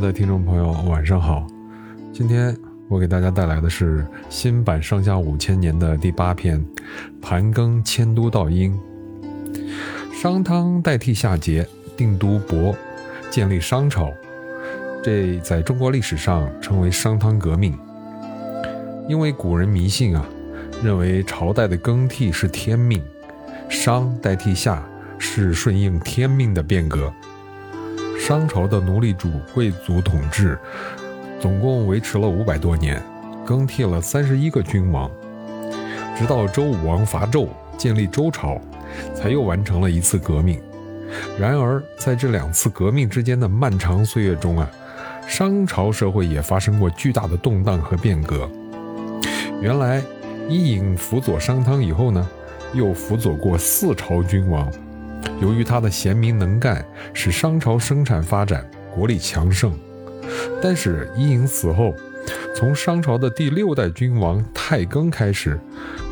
的听众朋友，晚上好。今天我给大家带来的是新版《上下五千年》的第八篇《盘庚迁都到殷》。商汤代替夏桀，定都亳，建立商朝。这在中国历史上称为商汤革命。因为古人迷信啊，认为朝代的更替是天命，商代替夏是顺应天命的变革。商朝的奴隶主贵族统治总共维持了五百多年，更替了三十一个君王，直到周武王伐纣建立周朝，才又完成了一次革命。然而，在这两次革命之间的漫长岁月中啊，商朝社会也发生过巨大的动荡和变革。原来，伊尹辅佐商汤以后呢，又辅佐过四朝君王。由于他的贤明能干，使商朝生产发展，国力强盛。但是伊尹死后，从商朝的第六代君王太庚开始，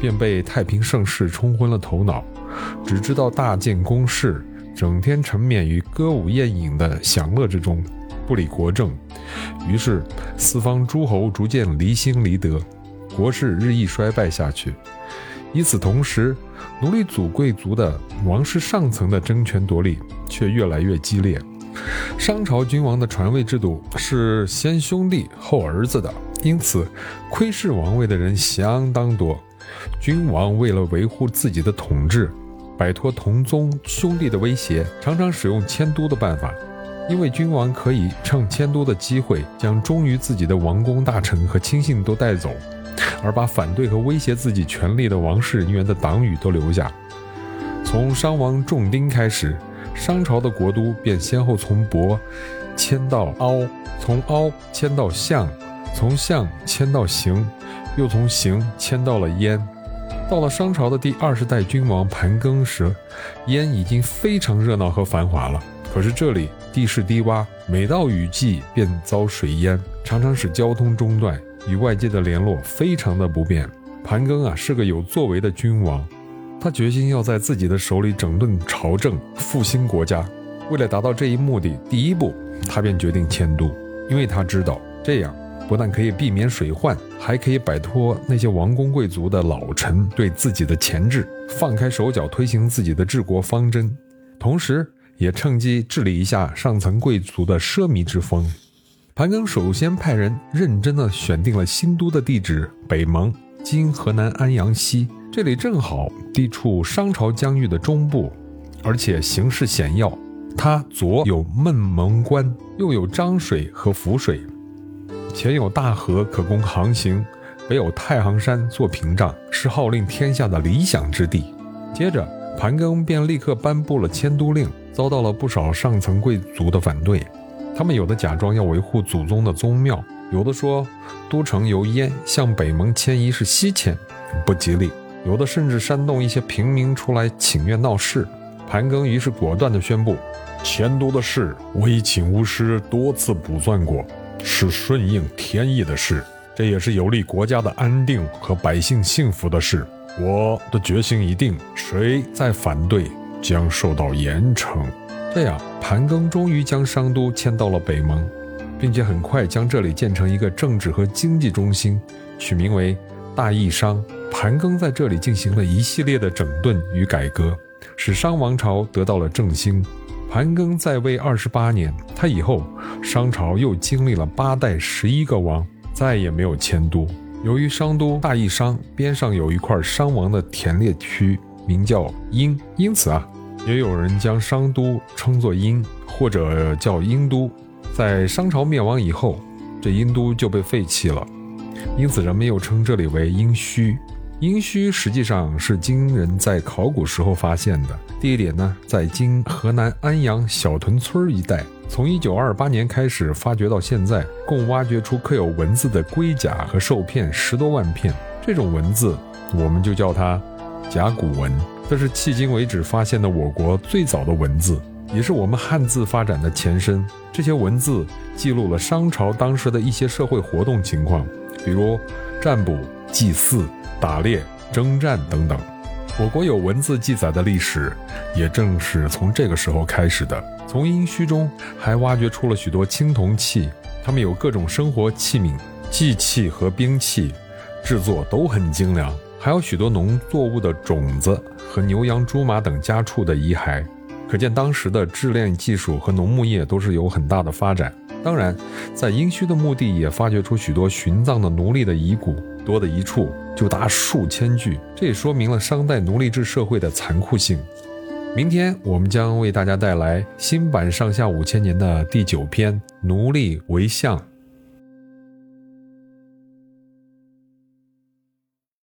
便被太平盛世冲昏了头脑，只知道大建宫室，整天沉湎于歌舞宴饮的享乐之中，不理国政。于是四方诸侯逐渐离心离德，国势日益衰败下去。与此同时，奴隶主贵族的王室上层的争权夺利却越来越激烈。商朝君王的传位制度是先兄弟后儿子的，因此窥视王位的人相当多。君王为了维护自己的统治，摆脱同宗兄弟的威胁，常常使用迁都的办法，因为君王可以趁迁都的机会，将忠于自己的王公大臣和亲信都带走。而把反对和威胁自己权力的王室人员的党羽都留下。从商王仲丁开始，商朝的国都便先后从亳迁到凹，从凹迁到象，从象迁到邢，又从邢迁到了燕。到了商朝的第二十代君王盘庚时，燕已经非常热闹和繁华了。可是这里地势低洼，每到雨季便遭水淹，常常使交通中断。与外界的联络非常的不便。盘庚啊是个有作为的君王，他决心要在自己的手里整顿朝政，复兴国家。为了达到这一目的，第一步他便决定迁都，因为他知道这样不但可以避免水患，还可以摆脱那些王公贵族的老臣对自己的钳制，放开手脚推行自己的治国方针，同时也趁机治理一下上层贵族的奢靡之风。盘庚首先派人认真地选定了新都的地址北蒙，今河南安阳西。这里正好地处商朝疆域的中部，而且形势险要。它左有孟蒙关，右有漳水和涪水，前有大河可供航行，北有太行山做屏障，是号令天下的理想之地。接着，盘庚便立刻颁布了迁都令，遭到了不少上层贵族的反对。他们有的假装要维护祖宗的宗庙，有的说都城由燕向北蒙迁移是西迁，不吉利；有的甚至煽动一些平民出来请愿闹事。盘庚于是果断地宣布，迁都的事我已请巫师多次卜算过，是顺应天意的事，这也是有利国家的安定和百姓幸福的事。我的决心已定，谁再反对将受到严惩。这样，盘庚终于将商都迁到了北蒙，并且很快将这里建成一个政治和经济中心，取名为大义商。盘庚在这里进行了一系列的整顿与改革，使商王朝得到了振兴。盘庚在位二十八年，他以后商朝又经历了八代十一个王，再也没有迁都。由于商都大义商边上有一块商王的田猎区，名叫殷，因此啊。也有人将商都称作殷，或者叫殷都。在商朝灭亡以后，这殷都就被废弃了，因此人们又称这里为殷墟。殷墟实际上是今人在考古时候发现的，地点呢在今河南安阳小屯村一带。从1928年开始发掘到现在，共挖掘出刻有文字的龟甲和兽片十多万片。这种文字，我们就叫它甲骨文。这是迄今为止发现的我国最早的文字，也是我们汉字发展的前身。这些文字记录了商朝当时的一些社会活动情况，比如占卜、祭祀、打猎、征战等等。我国有文字记载的历史，也正是从这个时候开始的。从殷墟中还挖掘出了许多青铜器，它们有各种生活器皿、祭器和兵器，制作都很精良。还有许多农作物的种子和牛羊猪马等家畜的遗骸，可见当时的冶炼技术和农牧业都是有很大的发展。当然，在殷墟的墓地也发掘出许多殉葬的奴隶的遗骨，多的一处就达数千具，这也说明了商代奴隶制社会的残酷性。明天我们将为大家带来新版《上下五千年》的第九篇《奴隶为相》。